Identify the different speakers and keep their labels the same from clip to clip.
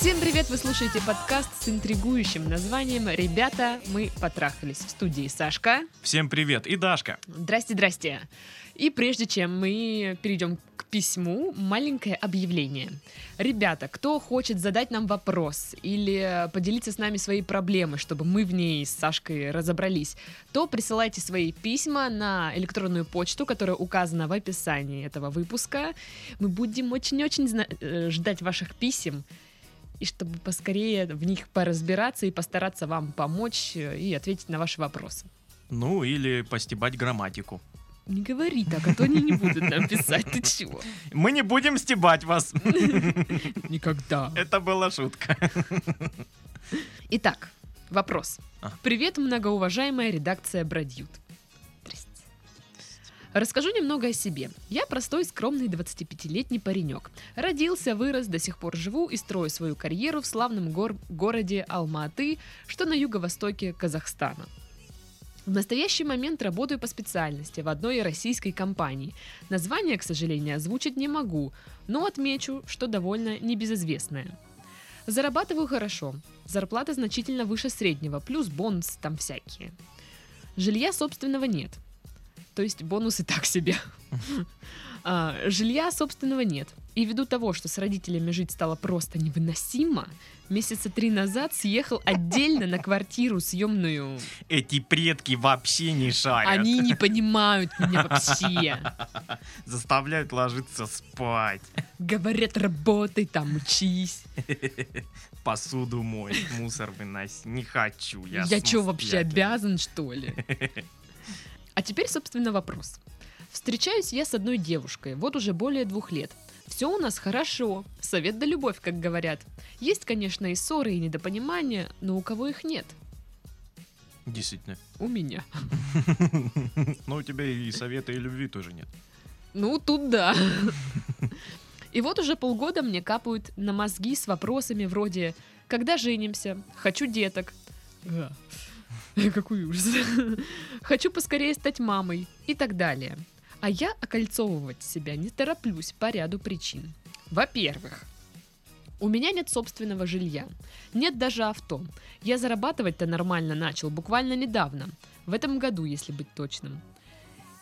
Speaker 1: Всем привет! Вы слушаете подкаст с интригующим названием «Ребята, мы потрахались» в студии Сашка.
Speaker 2: Всем привет, и Дашка.
Speaker 1: Здрасте, здрасте. И прежде чем мы перейдем к письму, маленькое объявление. Ребята, кто хочет задать нам вопрос или поделиться с нами своей проблемой, чтобы мы в ней с Сашкой разобрались, то присылайте свои письма на электронную почту, которая указана в описании этого выпуска. Мы будем очень-очень э, ждать ваших писем и чтобы поскорее в них поразбираться и постараться вам помочь э, и ответить на ваши вопросы.
Speaker 2: Ну, или постебать грамматику.
Speaker 1: Не говори так, а то они не будут нам писать. Ты чего?
Speaker 2: Мы не будем стебать вас.
Speaker 1: Никогда.
Speaker 2: Это была шутка.
Speaker 1: Итак, вопрос.
Speaker 2: А.
Speaker 1: Привет, многоуважаемая редакция Бродьют. Расскажу немного о себе. Я простой, скромный 25-летний паренек. Родился, вырос, до сих пор живу и строю свою карьеру в славном гор- городе Алма-Аты, что на юго-востоке Казахстана. В настоящий момент работаю по специальности в одной российской компании. Название, к сожалению, озвучить не могу, но отмечу, что довольно небезызвестное. Зарабатываю хорошо. Зарплата значительно выше среднего, плюс бонус там всякие. Жилья собственного нет. То есть бонусы так себе. А, Жилья собственного нет. И ввиду того, что с родителями жить стало просто невыносимо, месяца три назад съехал отдельно на квартиру съемную.
Speaker 2: Эти предки вообще не шарят.
Speaker 1: Они не понимают меня вообще.
Speaker 2: Заставляют ложиться спать.
Speaker 1: Говорят, работай там, учись.
Speaker 2: Посуду мой, мусор выноси. Не хочу. Я,
Speaker 1: Я что, вообще обязан, что ли? А теперь, собственно, вопрос. Встречаюсь я с одной девушкой, вот уже более двух лет. Все у нас хорошо, совет да любовь, как говорят. Есть, конечно, и ссоры, и недопонимания, но у кого их нет?
Speaker 2: Действительно.
Speaker 1: У меня.
Speaker 2: Но у тебя и совета, и любви тоже нет.
Speaker 1: Ну, тут да. И вот уже полгода мне капают на мозги с вопросами вроде «Когда женимся? Хочу деток». Какой ужас. Хочу поскорее стать мамой и так далее. А я окольцовывать себя не тороплюсь по ряду причин. Во-первых, у меня нет собственного жилья. Нет даже авто. Я зарабатывать-то нормально начал буквально недавно. В этом году, если быть точным.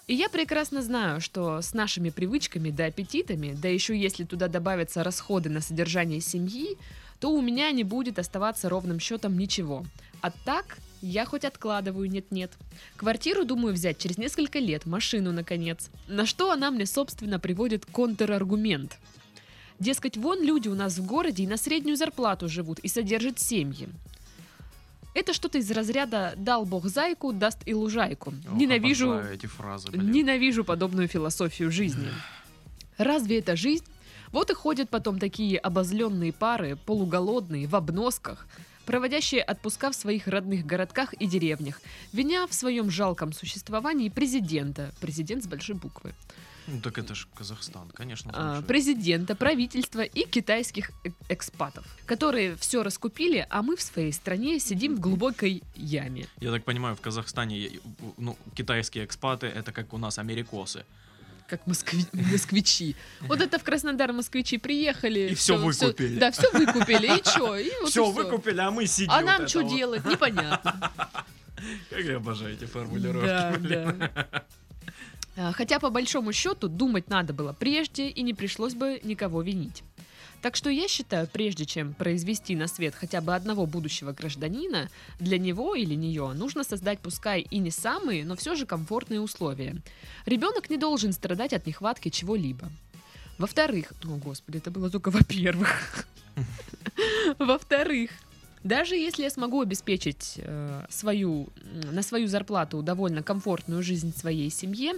Speaker 1: И я прекрасно знаю, что с нашими привычками да аппетитами, да еще если туда добавятся расходы на содержание семьи, то у меня не будет оставаться ровным счетом ничего. А так я хоть откладываю, нет-нет. Квартиру думаю взять через несколько лет, машину, наконец. На что она мне, собственно, приводит контраргумент. Дескать, вон люди у нас в городе и на среднюю зарплату живут и содержат семьи. Это что-то из разряда «дал бог зайку, даст и лужайку».
Speaker 2: Ох,
Speaker 1: Ненавижу...
Speaker 2: эти фразы, блин.
Speaker 1: Ненавижу подобную философию жизни. Разве это жизнь? Вот и ходят потом такие обозленные пары, полуголодные, в обносках, проводящие отпуска в своих родных городках и деревнях, виня в своем жалком существовании президента, президент с большой буквы,
Speaker 2: Ну так это же Казахстан, конечно.
Speaker 1: а, президента, правительства и китайских э- экспатов, которые все раскупили, а мы в своей стране сидим в глубокой яме.
Speaker 2: Я так понимаю, в Казахстане е- ну, китайские экспаты это как у нас америкосы.
Speaker 1: Как москви- москвичи. Вот это в Краснодар москвичи приехали.
Speaker 2: И всё выкупили.
Speaker 1: да, все выкупили. И что? И вот и
Speaker 2: Все, выкупили, а мы сидим.
Speaker 1: А
Speaker 2: вот
Speaker 1: нам
Speaker 2: это
Speaker 1: что
Speaker 2: вот.
Speaker 1: делать? Непонятно.
Speaker 2: Как я обожаю эти формулировки.
Speaker 1: Да,
Speaker 2: блин.
Speaker 1: да. А, Хотя, по большому счету, думать надо было прежде, и не пришлось бы никого винить. Так что я считаю, прежде чем произвести на свет хотя бы одного будущего гражданина, для него или нее нужно создать пускай и не самые, но все же комфортные условия. Ребенок не должен страдать от нехватки чего-либо. Во-вторых, о господи, это было только во-первых. Во-вторых, даже если я смогу обеспечить э, свою, на свою зарплату довольно комфортную жизнь своей семье,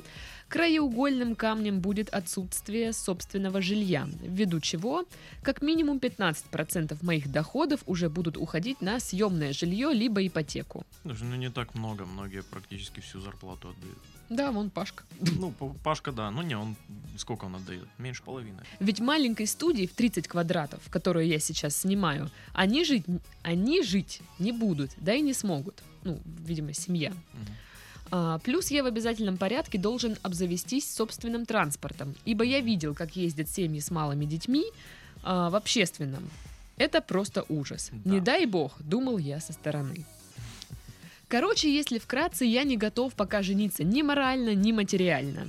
Speaker 1: краеугольным камнем будет отсутствие собственного жилья, ввиду чего как минимум 15% моих доходов уже будут уходить на съемное жилье либо ипотеку.
Speaker 2: Слушай, ну не так много, многие практически всю зарплату отдают.
Speaker 1: Да, вон Пашка.
Speaker 2: Ну, Пашка, да, ну не, он сколько он отдает? Меньше половины.
Speaker 1: Ведь маленькой студии в 30 квадратов, которую я сейчас снимаю, они жить, они жить не будут, да и не смогут. Ну, видимо, семья. А, плюс я в обязательном порядке должен обзавестись собственным транспортом, ибо я видел, как ездят семьи с малыми детьми а, в общественном. Это просто ужас.
Speaker 2: Да.
Speaker 1: Не дай бог, думал я со стороны. Короче, если вкратце, я не готов пока жениться ни морально, ни материально.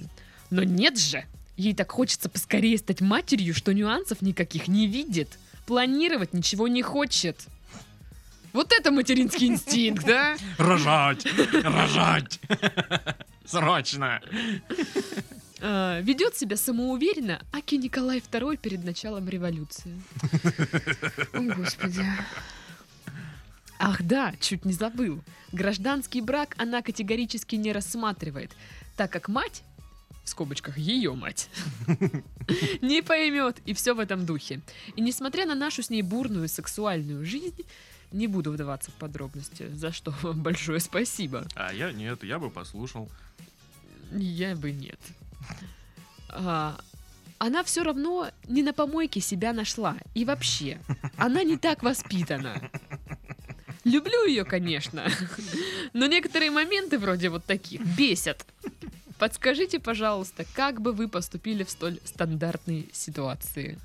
Speaker 1: Но нет же! Ей так хочется поскорее стать матерью, что нюансов никаких не видит. Планировать ничего не хочет. Вот это материнский инстинкт, да?
Speaker 2: Рожать! Рожать! Срочно!
Speaker 1: А, ведет себя самоуверенно Аки Николай II перед началом революции. О, Господи. Ах да, чуть не забыл. Гражданский брак она категорически не рассматривает, так как мать, в скобочках ее мать, не поймет, и все в этом духе. И несмотря на нашу с ней бурную сексуальную жизнь, не буду вдаваться в подробности, за что вам большое спасибо.
Speaker 2: А я нет, я бы послушал.
Speaker 1: Я бы нет. А, она все равно не на помойке себя нашла. И вообще, она не так воспитана. Люблю ее, конечно. Но некоторые моменты вроде вот таких бесят. Подскажите, пожалуйста, как бы вы поступили в столь стандартной ситуации?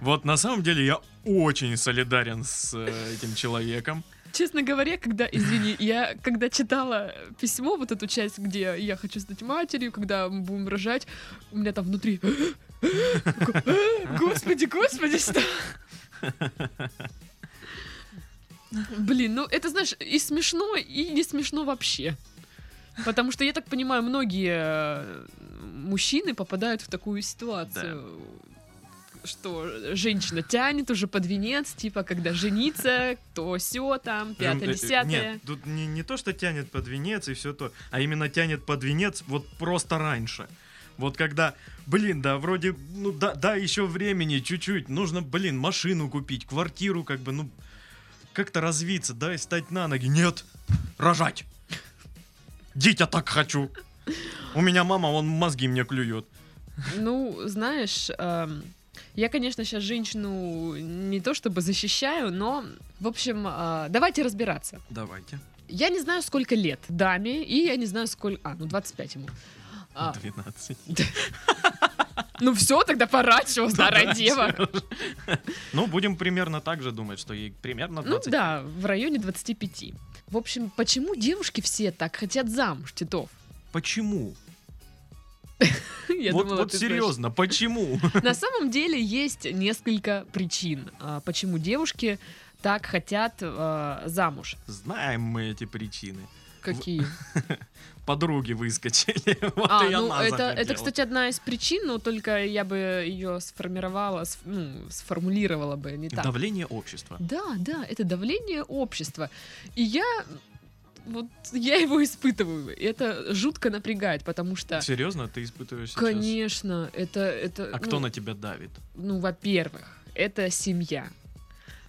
Speaker 2: Вот на самом деле я очень солидарен с э, этим человеком.
Speaker 1: Честно говоря, когда, извини, я когда читала письмо, вот эту часть, где я хочу стать матерью, когда мы будем рожать, у меня там внутри... Господи, господи, что? Блин, ну это, знаешь, и смешно, и не смешно вообще. Потому что, я так понимаю, многие э, мужчины попадают в такую ситуацию. Что женщина тянет уже под венец, типа, когда жениться, то все там, пятое,
Speaker 3: э, э,
Speaker 1: десятое.
Speaker 3: Нет, тут не, не то, что тянет под венец и все то, а именно тянет под венец вот просто раньше. Вот когда, блин, да, вроде, ну да, да, еще времени чуть-чуть, нужно, блин, машину купить, квартиру, как бы, ну, как-то развиться, да, и стать на ноги. Нет, рожать. Дитя так хочу. У меня мама, он мозги мне клюет.
Speaker 1: Ну, знаешь, эм, я, конечно, сейчас женщину не то чтобы защищаю, но, в общем, э, давайте разбираться.
Speaker 2: Давайте.
Speaker 1: Я не знаю, сколько лет даме, и я не знаю, сколько... А, ну, 25 ему. А,
Speaker 2: 12.
Speaker 1: ну все, тогда пора, чего, старая
Speaker 2: да,
Speaker 1: дева.
Speaker 2: Ну, будем примерно так же думать, что ей примерно
Speaker 1: Ну
Speaker 2: 20.
Speaker 1: да, в районе 25. В общем, почему девушки все так хотят замуж, Титов?
Speaker 2: Почему?
Speaker 1: Я
Speaker 2: вот
Speaker 1: думала,
Speaker 2: вот
Speaker 1: ты знаешь.
Speaker 2: серьезно, почему?
Speaker 1: На самом деле есть несколько причин, а, почему девушки так хотят а, замуж.
Speaker 2: Знаем мы эти причины.
Speaker 1: Какие?
Speaker 2: Подруги выскочили. Вот
Speaker 1: А,
Speaker 2: и
Speaker 1: ну
Speaker 2: она
Speaker 1: это, это, кстати, одна из причин, но только я бы ее сформировала, сф- ну, сформулировала бы не так.
Speaker 2: Давление общества.
Speaker 1: Да, да, это давление общества. И я вот я его испытываю. И это жутко напрягает, потому что,
Speaker 2: Серьезно, ты испытываешь сейчас?
Speaker 1: конечно, это это.
Speaker 2: А
Speaker 1: ну,
Speaker 2: кто на тебя давит?
Speaker 1: Ну, во-первых, это семья.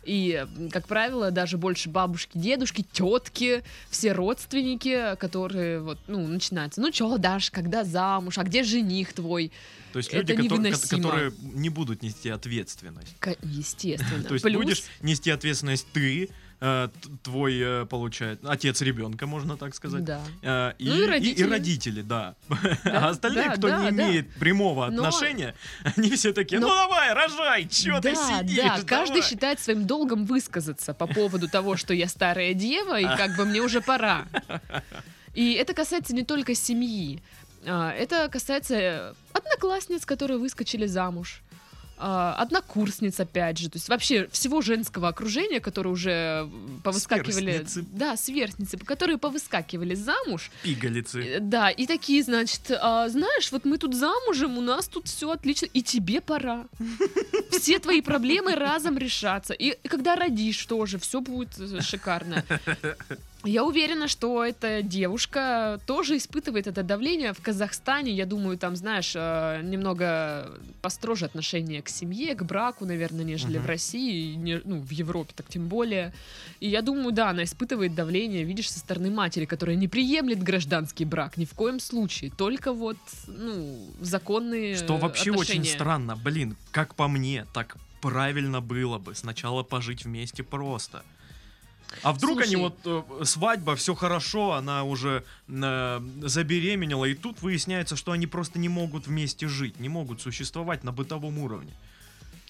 Speaker 1: И, как правило, даже больше бабушки, дедушки, тетки, все родственники, которые вот, ну, начинаются. Ну чё, Даш, когда замуж? А где жених твой?
Speaker 2: То есть люди, кото- ко-
Speaker 1: невыносимо.
Speaker 2: которые не будут нести ответственность.
Speaker 1: Естественно.
Speaker 2: То есть
Speaker 1: Плюс-
Speaker 2: будешь нести ответственность ты, э, твой, э, получает, отец ребенка, можно так сказать.
Speaker 1: Да.
Speaker 2: Э, и,
Speaker 1: Ну и
Speaker 2: и-
Speaker 1: родители.
Speaker 2: и родители, да.
Speaker 1: Да,
Speaker 2: а остальные,
Speaker 1: да,
Speaker 2: кто
Speaker 1: да,
Speaker 2: не
Speaker 1: да.
Speaker 2: имеет прямого
Speaker 1: Но-
Speaker 2: отношения, они все такие,
Speaker 1: Но-
Speaker 2: ну давай, рожай, ты
Speaker 1: да,
Speaker 2: сидишь,
Speaker 1: да, каждый
Speaker 2: давай».
Speaker 1: считает своим долгом высказаться по поводу того, что я старая дева, и как бы мне уже пора. И это касается не только семьи. А, Это касается одноклассниц, которые выскочили замуж. А, Однокурсниц, опять же, то есть вообще всего женского окружения, которые уже повыскакивали,
Speaker 2: Сверстницы.
Speaker 1: да, сверстницы, которые повыскакивали замуж,
Speaker 2: Пигалицы.
Speaker 1: Э, Да, и такие, значит, «А, знаешь, вот мы тут замужем, у нас тут все отлично, и тебе пора. Все твои проблемы разом решатся. И, и когда родишь тоже, все будет э, шикарно. Я уверена, что эта девушка тоже испытывает это давление в Казахстане. Я думаю, там, знаешь, э, немного построже отношение к семье, к браку, наверное, нежели
Speaker 2: Мгм.
Speaker 1: в России, не- ну, в Европе так тем более. И я думаю, да, она испытывает давление, видишь, со стороны матери, которая не приемлет гражданский брак ни в коем случае, только вот, ну, законные
Speaker 2: Что вообще очень
Speaker 1: отношения.
Speaker 2: странно. Блин, как по мне, так правильно было бы сначала пожить вместе просто.
Speaker 3: А вдруг они
Speaker 1: Слушай.
Speaker 3: вот э, свадьба, все хорошо, она уже э, забеременела, и тут выясняется, что они просто не могут вместе жить, не могут существовать на бытовом уровне.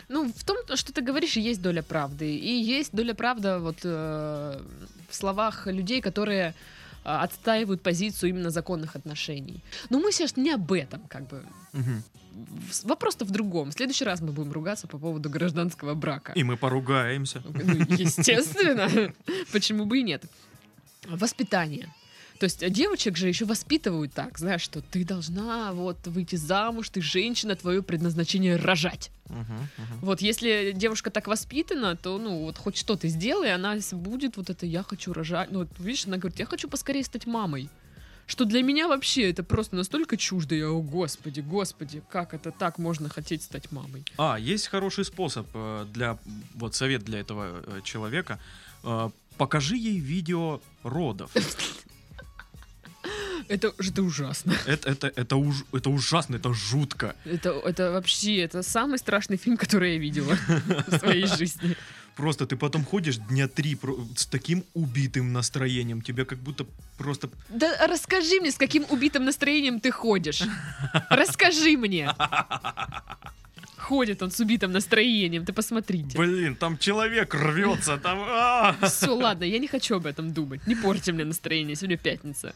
Speaker 1: Ну, в том, что ты говоришь, есть доля правды. И есть доля правды вот э, в словах людей, которые э, отстаивают позицию именно законных отношений. Но мы сейчас не об этом, как бы. В- Вопрос-то в другом. В следующий раз мы будем ругаться по поводу гражданского брака.
Speaker 3: И мы поругаемся.
Speaker 1: Ну, естественно. Почему бы и нет? Воспитание. То есть девочек же еще воспитывают так, знаешь, что ты должна вот выйти замуж, ты женщина, твое предназначение рожать.
Speaker 3: Мгм, мгм.
Speaker 1: Вот если девушка так воспитана, то ну вот хоть что ты сделай, она будет вот это я хочу рожать. Ну вот видишь, она говорит, я хочу поскорее стать мамой. Что для меня вообще это просто настолько чуждо. Я, о господи, господи, как это так можно хотеть стать мамой?
Speaker 3: А, есть хороший способ э, для, вот совет для этого э, человека. Э, Покажи ей видео родов.
Speaker 1: Это, это ужасно.
Speaker 3: Это, это, это, уж- это ужасно, это жутко.
Speaker 1: Это, это вообще, это самый страшный фильм, который я видела в своей жизни.
Speaker 3: Просто ты потом ходишь дня три с таким убитым настроением. Тебе как будто просто...
Speaker 1: Да расскажи мне, с каким убитым настроением ты ходишь. Расскажи мне. Ходит он с убитым настроением, ты посмотрите.
Speaker 3: Блин, там человек рвется, там... а!
Speaker 1: Все, ладно, я не хочу об этом думать. Не порти мне настроение, сегодня пятница.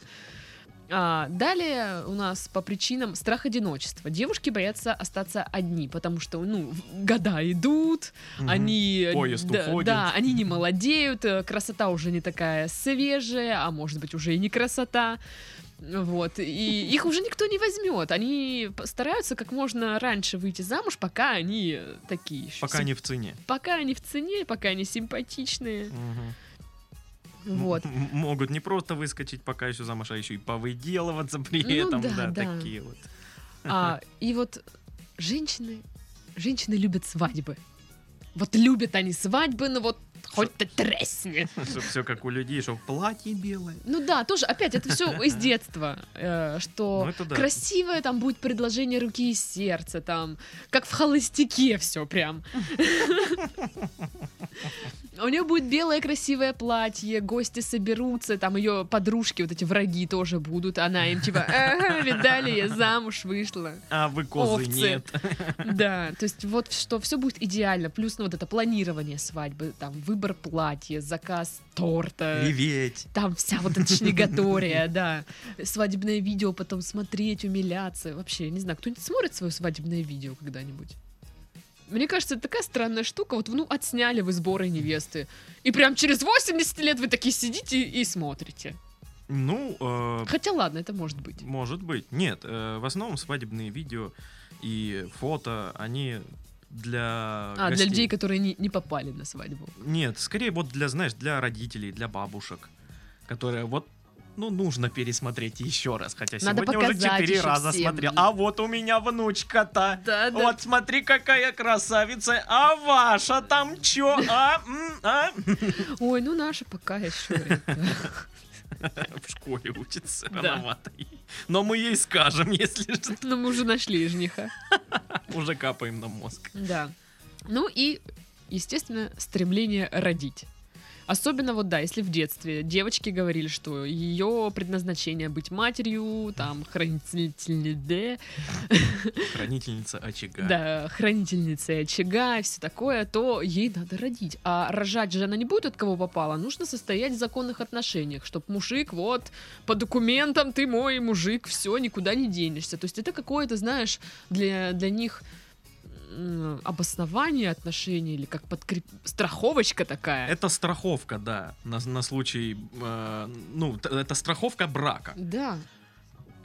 Speaker 1: А, далее у нас по причинам страх одиночества. Девушки боятся остаться одни, потому что, ну, года идут,
Speaker 3: Мгм.
Speaker 1: они...
Speaker 3: Поезд
Speaker 1: да,
Speaker 3: уходит.
Speaker 1: да, они не молодеют, э, красота уже не такая свежая, а может быть уже и не красота. Вот, и их уже никто не возьмет. Они стараются как можно раньше выйти замуж, пока они такие еще.
Speaker 3: Пока не в цене.
Speaker 1: Пока они в цене, пока они симпатичные. Вот.
Speaker 3: М- Могут не просто выскочить пока еще замуж, а еще и повыделываться при
Speaker 1: Ну
Speaker 3: этом.
Speaker 1: да,
Speaker 3: Да,
Speaker 1: да.
Speaker 3: такие вот.
Speaker 1: А, и вот женщины, женщины любят свадьбы. Вот любят они свадьбы, ну вот хоть ты тресни.
Speaker 3: Все как у людей, что платье белое.
Speaker 1: Ну да, тоже, опять, это все из детства, э, что
Speaker 3: Ну, да.
Speaker 1: красивое там будет предложение руки и сердца, там, как в холостяке все прям. У нее будет белое красивое платье, гости соберутся, там ее подружки, вот эти враги тоже будут, она им типа, ага, видали, я замуж вышла.
Speaker 3: А вы козы
Speaker 1: Овцы.
Speaker 3: нет.
Speaker 1: Да, то есть вот что все будет идеально, плюс ну вот это планирование свадьбы, там выбор платья, заказ торта,
Speaker 3: Реветь.
Speaker 1: там вся вот эта шнегатория, да, свадебное видео потом смотреть, умиляться, вообще, я не знаю, кто-нибудь смотрит свое свадебное видео когда-нибудь? Мне кажется, это такая странная штука, вот ну отсняли вы сборы невесты, и прям через 80 лет вы такие сидите и смотрите.
Speaker 3: Ну, э,
Speaker 1: Хотя ладно, это может быть.
Speaker 3: может быть. Нет, э, в основном свадебные видео и фото, они для
Speaker 1: А, для
Speaker 3: гостей.
Speaker 1: людей, которые не, не попали на свадьбу.
Speaker 3: Нет, скорее вот для, знаешь, для родителей, для бабушек, которые вот ну, нужно пересмотреть еще раз, хотя
Speaker 1: Надо
Speaker 3: сегодня уже четыре раза
Speaker 1: всем.
Speaker 3: смотрел. А вот у меня внучка-то.
Speaker 1: Да, да.
Speaker 3: Вот смотри, какая красавица. А ваша там чё? А? А?
Speaker 1: Ой, ну наша пока еще.
Speaker 3: В школе учится рановато. Но мы ей скажем, если что.
Speaker 1: Ну, мы уже нашли жениха.
Speaker 3: Уже капаем на мозг.
Speaker 1: Да. Ну и, естественно, стремление родить. Особенно вот, да, если в детстве девочки говорили, что ее предназначение быть матерью, там, хранительницей,
Speaker 3: Хранительница очага.
Speaker 1: да, хранительницей очага и все такое, то ей надо родить. А рожать же она не будет от кого попала, нужно состоять в законных отношениях, чтобы мужик, вот, по документам ты мой мужик, все, никуда не денешься. То есть это какое-то, знаешь, для, для них обоснование отношений или как подкреп... страховочка такая.
Speaker 3: Это страховка, да, на, на случай, э, ну, это страховка брака.
Speaker 1: Да.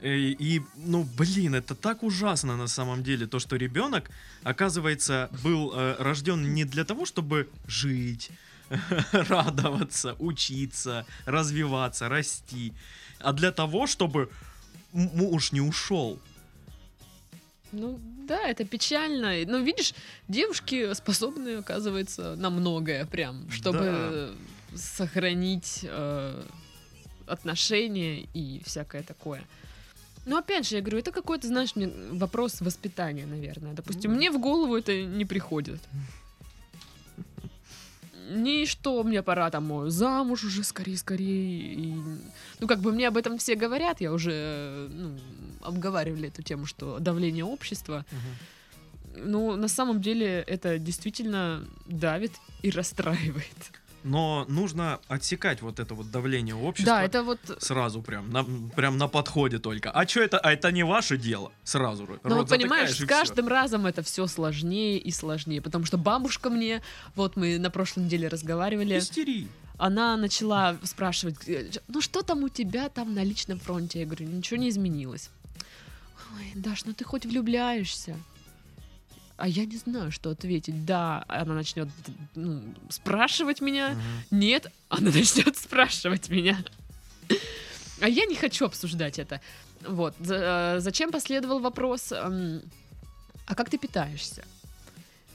Speaker 3: И, и, ну, блин, это так ужасно на самом деле, то, что ребенок, оказывается, был э, рожден не для того, чтобы жить, радоваться, учиться, развиваться, расти, а для того, чтобы муж не ушел.
Speaker 1: Ну да, это печально. Но видишь, девушки способны, оказывается, на многое прям, чтобы сохранить э, отношения и всякое такое. Но опять же, я говорю, это какой-то, знаешь, мне вопрос воспитания, наверное. Допустим,
Speaker 3: Ну.
Speaker 1: мне в голову это не приходит. Ни что мне пора там замуж уже скорее, скорее. И, ну, как бы мне об этом все говорят, я уже ну, обговаривали эту тему, что давление общества. Ну, на самом деле это действительно давит и расстраивает.
Speaker 3: Но нужно отсекать вот это вот давление общества.
Speaker 1: Да, это вот...
Speaker 3: Сразу прям, на, прям на подходе только. А что это? А это не ваше дело. Сразу. же.
Speaker 1: Ну вот понимаешь, с каждым разом это все сложнее и сложнее, потому что бабушка мне, вот мы на прошлой неделе разговаривали,
Speaker 3: Истерии.
Speaker 1: она начала спрашивать, э, ну что там у тебя там на личном фронте? Я говорю, ничего не изменилось. Ой, Даш, ну ты хоть влюбляешься? А я не знаю, что ответить. Да, она начнет ну, спрашивать меня.
Speaker 3: Мгм.
Speaker 1: Нет, она начнет спрашивать меня. А я не хочу обсуждать это. Вот. Э, Зачем последовал вопрос, эм, а как ты питаешься?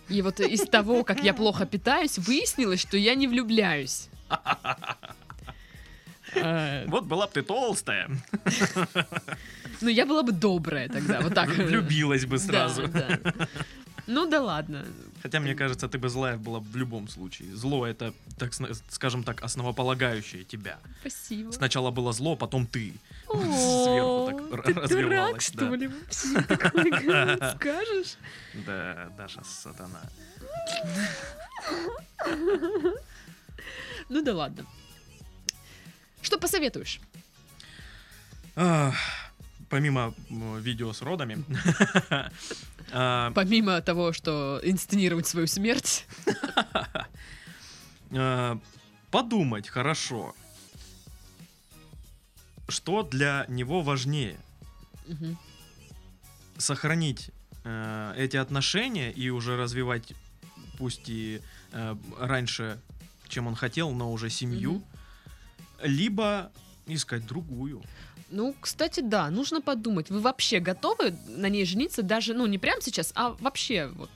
Speaker 1: И вот из того, как я плохо питаюсь, выяснилось, что я не влюбляюсь. Э,
Speaker 3: Вот была бы ты толстая.
Speaker 1: Ну, я была бы добрая тогда, вот так.
Speaker 3: Влюбилась бы
Speaker 1: Да,
Speaker 3: сразу.
Speaker 1: да. Ну да ладно.
Speaker 3: Хотя, мне кажется, ты бы злая была в любом случае. Зло — это, так скажем так, основополагающее тебя.
Speaker 1: Спасибо.
Speaker 3: Сначала было зло, потом ты. Сверху так развивалась,
Speaker 1: что ли? Скажешь?
Speaker 3: Да, Даша сатана.
Speaker 1: Ну да ладно. Что посоветуешь?
Speaker 3: Помимо видео с родами, а,
Speaker 1: Помимо того, что инсценировать свою смерть.
Speaker 3: а, подумать хорошо, что для него важнее. Сохранить э, эти отношения и уже развивать, пусть и э, раньше, чем он хотел, но уже семью, либо искать другую.
Speaker 1: Ну, кстати, да, нужно подумать. Вы вообще готовы на ней жениться даже, ну, не прямо сейчас, а вообще вот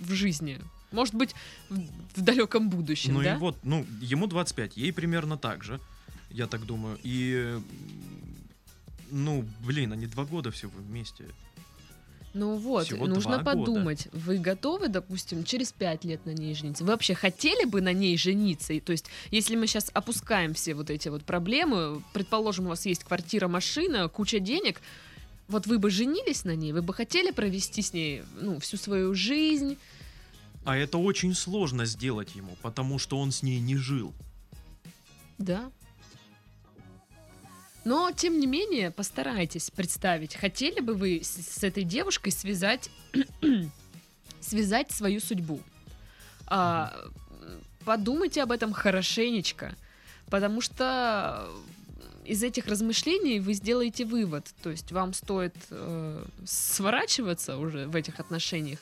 Speaker 1: в жизни? Может быть, в, в далеком будущем,
Speaker 3: ну
Speaker 1: да?
Speaker 3: и вот, ну, ему 25, ей примерно так же, я так думаю. И, ну, блин, они два года всего вместе.
Speaker 1: Ну вот,
Speaker 3: Всего
Speaker 1: нужно
Speaker 3: два года.
Speaker 1: подумать. Вы готовы, допустим, через пять лет на ней жениться? Вы вообще хотели бы на ней жениться? И, то есть, если мы сейчас опускаем все вот эти вот проблемы, предположим, у вас есть квартира, машина, куча денег, вот вы бы женились на ней? Вы бы хотели провести с ней ну, всю свою жизнь?
Speaker 3: А это очень сложно сделать ему, потому что он с ней не жил.
Speaker 1: Да. Но, тем не менее, постарайтесь представить, хотели бы вы с, с этой девушкой связать, связать свою судьбу. А, подумайте об этом хорошенечко, потому что из этих размышлений вы сделаете вывод. То есть вам стоит э, сворачиваться уже в этих отношениях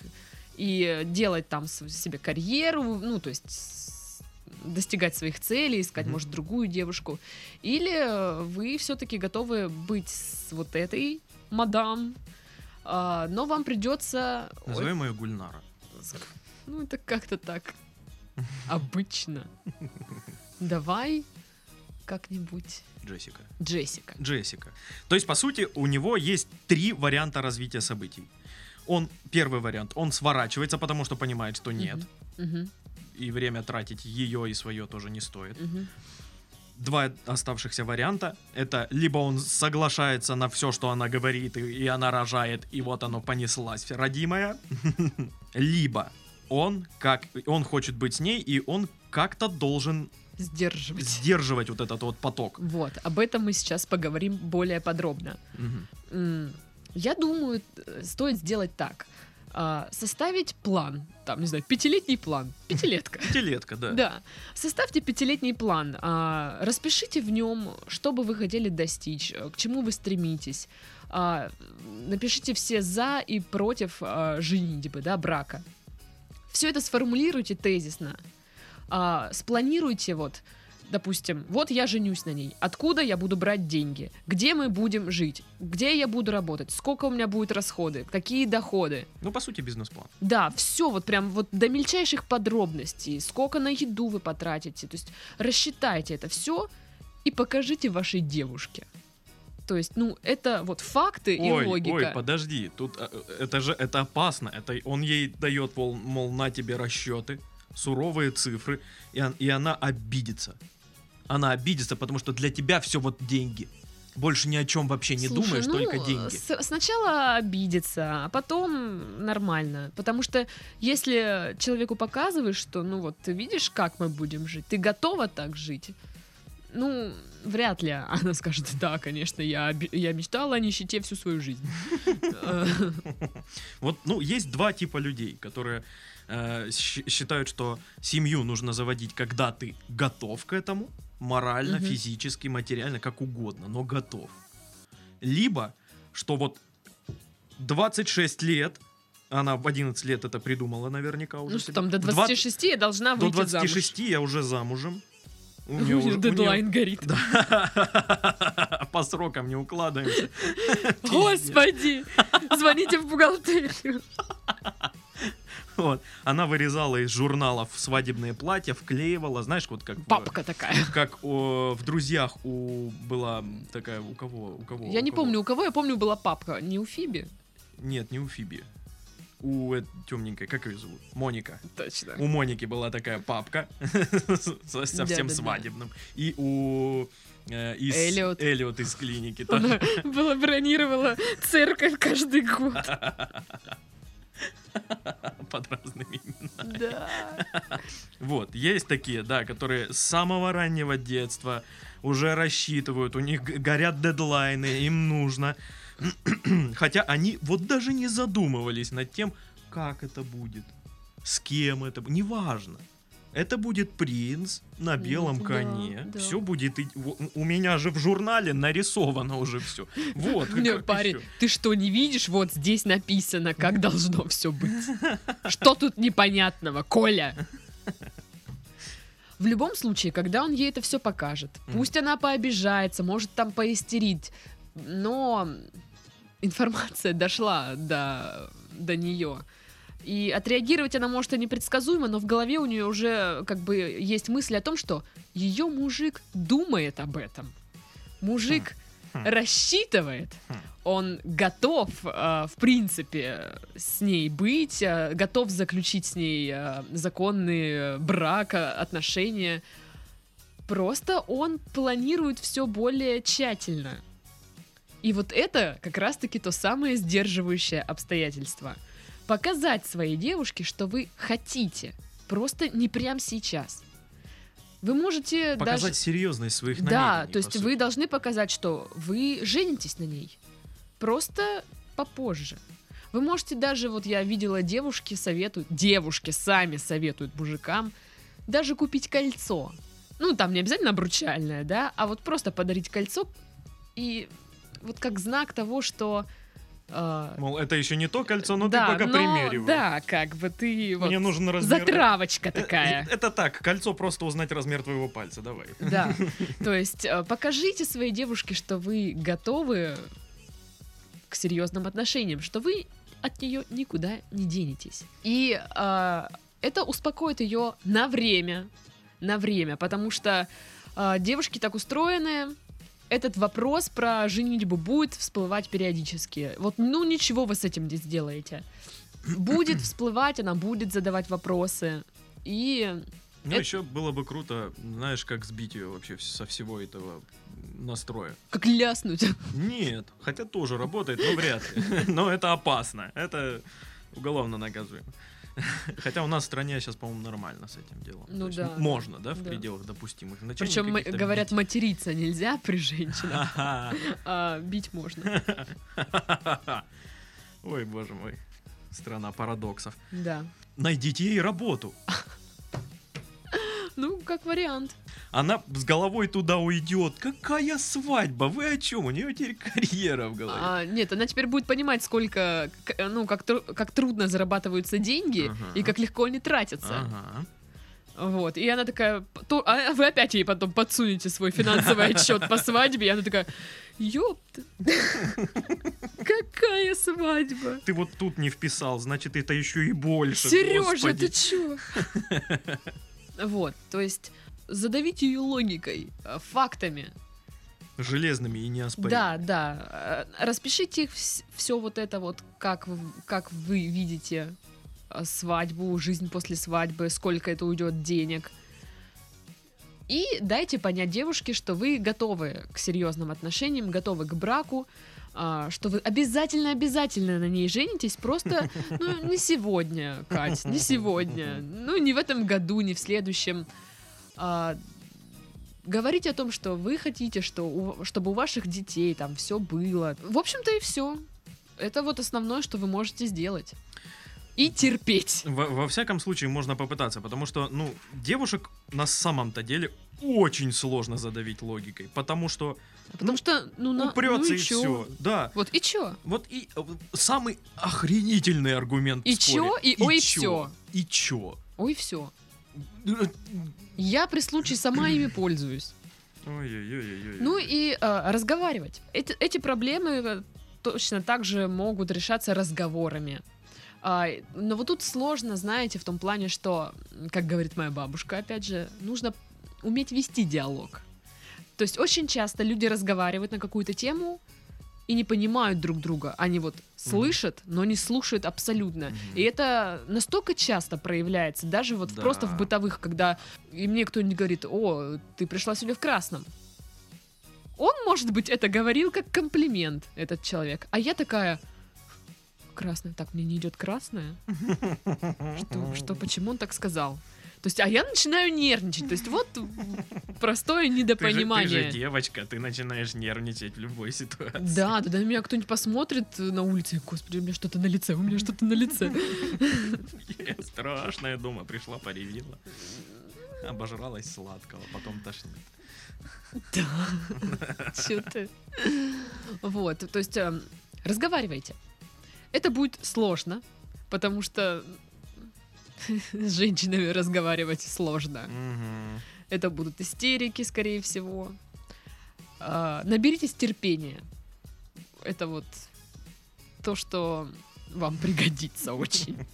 Speaker 1: и делать там себе карьеру, ну, то есть достигать своих целей, искать,
Speaker 3: Мгм.
Speaker 1: может, другую девушку. Или э, вы все-таки готовы быть с вот этой мадам, а, но вам придется... Ой,
Speaker 3: Назовем ее Гульнара.
Speaker 1: ну, это как-то так обычно. Давай как-нибудь
Speaker 3: Джессика.
Speaker 1: Джессика.
Speaker 3: Джессика. То есть, по сути, у него есть три варианта развития событий. Он, первый вариант, он сворачивается, потому что понимает, что нет.
Speaker 1: Мгм,
Speaker 3: И время тратить ее и свое тоже не стоит.
Speaker 1: мгм.
Speaker 3: Два оставшихся варианта. Это либо он соглашается на все, что она говорит, и, и она рожает, и вот оно понеслась, родимая. Либо он, как, он хочет быть с ней, и он как-то должен
Speaker 1: Сдерживать.
Speaker 3: сдерживать вот этот вот поток.
Speaker 1: Вот, об этом мы сейчас поговорим более подробно. М, Я думаю, э, стоит сделать так. А, Составить план, там, не знаю, пятилетний план, пятилетка.
Speaker 3: Пятилетка, да.
Speaker 1: Да. Составьте пятилетний план, а, распишите в нем, что бы вы хотели достичь, э, к чему вы стремитесь. А, Напишите все за и против а, женитьбы, да, брака. Все это сформулируйте тезисно. А, Спланируйте вот, допустим, вот я женюсь на ней, откуда я буду брать деньги, где мы будем жить, где я буду работать, сколько у меня будет расходы, какие доходы.
Speaker 3: Ну, по сути, бизнес-план.
Speaker 1: Да, все вот прям вот до мельчайших подробностей, сколько на еду вы потратите, то есть рассчитайте это все и покажите вашей девушке. То есть, ну, это вот факты и
Speaker 3: ой,
Speaker 1: логика.
Speaker 3: ой, подожди, тут э, это же это опасно. Это он ей дает, мол, мол, на тебе расчеты, суровые цифры, и, он- и она обидится. Она обидится, потому что для тебя все вот деньги. Больше ни о чем вообще не
Speaker 1: Слушай,
Speaker 3: думаешь,
Speaker 1: ну,
Speaker 3: только деньги.
Speaker 1: с- сначала обидеться, а потом нормально. Потому что если человеку показываешь, что, ну вот, ты видишь, как мы будем жить, ты готова так жить, ну, вряд ли она скажет, да, конечно, я, я мечтала о нищете всю свою жизнь.
Speaker 3: Вот, ну, есть два типа людей, которые э, считают, что семью нужно заводить, когда ты готов к этому, морально,
Speaker 1: Мгм.
Speaker 3: физически, материально, как угодно, но готов. Либо, что вот 26 лет, она в 11 лет это придумала наверняка уже.
Speaker 1: Ну что
Speaker 3: себе.
Speaker 1: там, до
Speaker 3: В два-
Speaker 1: 26 я должна
Speaker 3: До
Speaker 1: выйти замуж.
Speaker 3: 26 я уже замужем. У
Speaker 1: нее
Speaker 3: уже- у
Speaker 1: дедлайн горит.
Speaker 3: Да. По срокам не укладываемся.
Speaker 1: Господи! Звоните в бухгалтерию.
Speaker 3: Вот. Она вырезала из журналов свадебные платья, вклеивала, знаешь, вот как... в-
Speaker 1: Папка такая.
Speaker 3: Как о, в друзьях у была такая у кого у кого
Speaker 1: Я
Speaker 3: у
Speaker 1: не
Speaker 3: кого?
Speaker 1: помню, у кого, я помню, была папка. Не у Фиби?
Speaker 3: нет не у Фиби у темненькой как ее зовут Моника
Speaker 1: Точно.
Speaker 3: у Моники была такая папка со всем свадебным и у э, из
Speaker 1: Эллиот.
Speaker 3: Эллиот из клиники
Speaker 1: Она бронировала церковь каждый год.
Speaker 3: под разными именами.
Speaker 1: Да.
Speaker 3: Вот, есть такие, да, которые с самого раннего детства уже рассчитывают, у них горят дедлайны, им нужно. Хотя они вот даже не задумывались над тем, как это будет, с кем это, неважно. Это будет принц на белом
Speaker 1: да,
Speaker 3: коне.
Speaker 1: да.
Speaker 3: Все будет. У меня же в журнале нарисовано уже все. Вот. Как
Speaker 1: парень,
Speaker 3: ещё?
Speaker 1: ты что, не видишь? Вот здесь написано, как должно все быть. Что тут непонятного, Коля? В любом случае, когда он ей это все покажет, пусть она пообижается, может там поистерить, но информация дошла до, до нее. И отреагировать она может и непредсказуемо, но в голове у нее уже как бы есть мысль о том, что ее мужик думает об этом. Мужик
Speaker 3: Хм.
Speaker 1: рассчитывает,
Speaker 3: Хм.
Speaker 1: он готов, э, в принципе, с ней быть, э, готов заключить с ней э, законный э, брак, э, отношения. Просто он планирует все более тщательно. И вот это как раз-таки то самое сдерживающее обстоятельство. Показать своей девушке, что вы хотите. Просто не прямо сейчас. Вы можете
Speaker 3: Показать
Speaker 1: даже...
Speaker 3: серьезность своих
Speaker 1: Да,
Speaker 3: намерений,
Speaker 1: то есть вы должны показать, что вы женитесь на ней. Просто попозже. Вы можете даже, вот я видела, девушки советуют, девушки сами советуют мужикам даже купить кольцо. Ну, там не обязательно обручальное, да, а вот просто подарить кольцо и вот как знак того, что... э,
Speaker 3: Мол, это еще не то кольцо, но
Speaker 1: да,
Speaker 3: ты пока
Speaker 1: но-
Speaker 3: примеривай.
Speaker 1: Да, как бы ты вот...
Speaker 3: Мне нужен размер.
Speaker 1: Затравочка
Speaker 3: Э,
Speaker 1: такая.
Speaker 3: Это так, кольцо просто узнать размер твоего пальца, давай.
Speaker 1: Да, то есть э, покажите своей девушке, что вы готовы к серьезным отношениям, что вы от нее никуда не денетесь. И э, это успокоит ее на время, на время, потому что э, девушки так устроены, этот вопрос про женитьбу будет всплывать периодически. Вот, ну ничего вы с этим не сделаете. Будет всплывать, она будет задавать вопросы. И
Speaker 3: Ну,
Speaker 1: Это-
Speaker 3: еще было бы круто, знаешь, как сбить ее вообще со всего этого настроя.
Speaker 1: как ляснуть.
Speaker 3: Нет, хотя тоже работает, но вряд ли. Но это опасно. Это уголовно наказуемо. Хотя у нас в стране сейчас, по-моему, нормально с этим делом.
Speaker 1: Ну да.
Speaker 3: Можно, да, в
Speaker 1: Да.
Speaker 3: пределах допустимых значений.
Speaker 1: Причем говорят,
Speaker 3: бить.
Speaker 1: материться нельзя при женщинах, а бить можно.
Speaker 3: Ой, боже мой. Страна парадоксов.
Speaker 1: Да.
Speaker 3: Найдите ей работу.
Speaker 1: Ну, как вариант.
Speaker 3: Она с головой туда уйдет. Какая свадьба? Вы о чем? У нее теперь карьера в голове.
Speaker 1: А, нет, она теперь будет понимать, сколько, ну, как, как трудно зарабатываются деньги
Speaker 3: Ага.
Speaker 1: и как легко они тратятся.
Speaker 3: Ага.
Speaker 1: Вот. И она такая, то- а вы опять ей потом подсунете свой финансовый отчет по свадьбе, и она такая, ёпта, какая свадьба?
Speaker 3: Ты вот тут не вписал, значит, это еще и больше.
Speaker 1: Сережа, ты чё? Вот, то есть задавите ее логикой, э, фактами.
Speaker 3: Железными и неоспоримыми.
Speaker 1: Да, да. Э, Распишите все вот это вот, как, как вы видите э, свадьбу, жизнь после свадьбы, сколько это уйдет денег. И дайте понять девушке, что вы готовы к серьезным отношениям, готовы к браку, что вы обязательно-обязательно на ней женитесь, просто, ну, не сегодня, Кать, не сегодня, ну, не в этом году, не в следующем. А, говорите о том, что вы хотите, что у- чтобы у ваших детей там все было. В общем-то и все. Это вот основное, что вы можете сделать. И терпеть.
Speaker 3: Во, во всяком случае, можно попытаться, потому что, ну, девушек на самом-то деле очень сложно задавить логикой, потому что
Speaker 1: Потому что, ну, на,
Speaker 3: упрется
Speaker 1: ну
Speaker 3: и
Speaker 1: чё?
Speaker 3: все. Да.
Speaker 1: Вот и чё?
Speaker 3: Вот и э, самый охренительный аргумент
Speaker 1: И
Speaker 3: в споре.
Speaker 1: чё? И ой,
Speaker 3: чё?
Speaker 1: всё.
Speaker 3: И чё?
Speaker 1: Ой, все. Я при случае сама ими пользуюсь.
Speaker 3: Ой-ой-ой-ой.
Speaker 1: Ну и э, разговаривать. Эти, эти проблемы э, точно так же могут решаться разговорами. А, но вот тут сложно, знаете, в том плане, что, как говорит моя бабушка, опять же, нужно уметь вести диалог. То есть очень часто люди разговаривают на какую-то тему и не понимают друг друга. Они вот слышат, но не слушают абсолютно.
Speaker 3: Мгм.
Speaker 1: И это настолько часто проявляется, даже вот в- просто в
Speaker 3: Да.
Speaker 1: бытовых, когда и мне кто-нибудь говорит, о, ты пришла сегодня в красном. Он, может быть, это говорил как комплимент, этот человек. А я такая, красная, так, мне не идет красная? Что, что, почему он так сказал? То есть, а я начинаю нервничать. То есть, вот простое
Speaker 3: Ты же, ты
Speaker 1: недопонимание.
Speaker 3: же девочка, ты начинаешь нервничать в любой ситуации.
Speaker 1: Да, тогда меня кто-нибудь посмотрит на улице, господи, у меня что-то на лице, у меня что-то на лице.
Speaker 3: Страшная дома пришла, поревила. Обожралась сладкого, потом тошнит.
Speaker 1: Чё ты? Вот, то есть эм, разговаривайте. Это будет сложно, потому что с женщинами разговаривать сложно. Это будут истерики, скорее всего. А, Наберитесь терпения. Это вот то, что вам пригодится очень.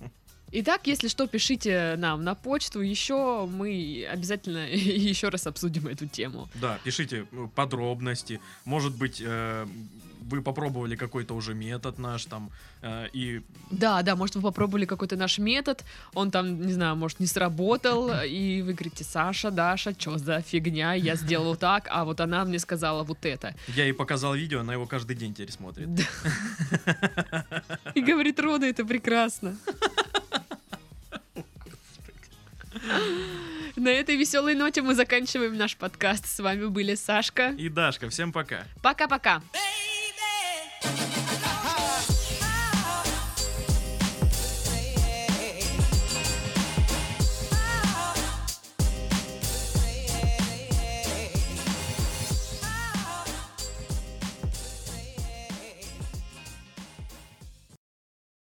Speaker 1: Итак, если что, пишите нам на почту. Еще мы обязательно еще раз обсудим эту тему.
Speaker 3: Да, пишите э, подробности. Может быть, э, вы попробовали какой-то уже метод наш там, э, и
Speaker 1: Да, да, может, вы попробовали какой-то наш метод, он там, не знаю, может, не сработал, и вы говорите, Саша, Даша, что за фигня, я сделал так, а вот она мне сказала вот это.
Speaker 3: я ей показал видео, она его каждый день теперь смотрит.
Speaker 1: И говорит, Рода, это прекрасно. На этой веселой ноте мы заканчиваем наш подкаст. С вами были Сашка.
Speaker 3: И Дашка, всем пока.
Speaker 1: Пока-пока.
Speaker 4: Bye.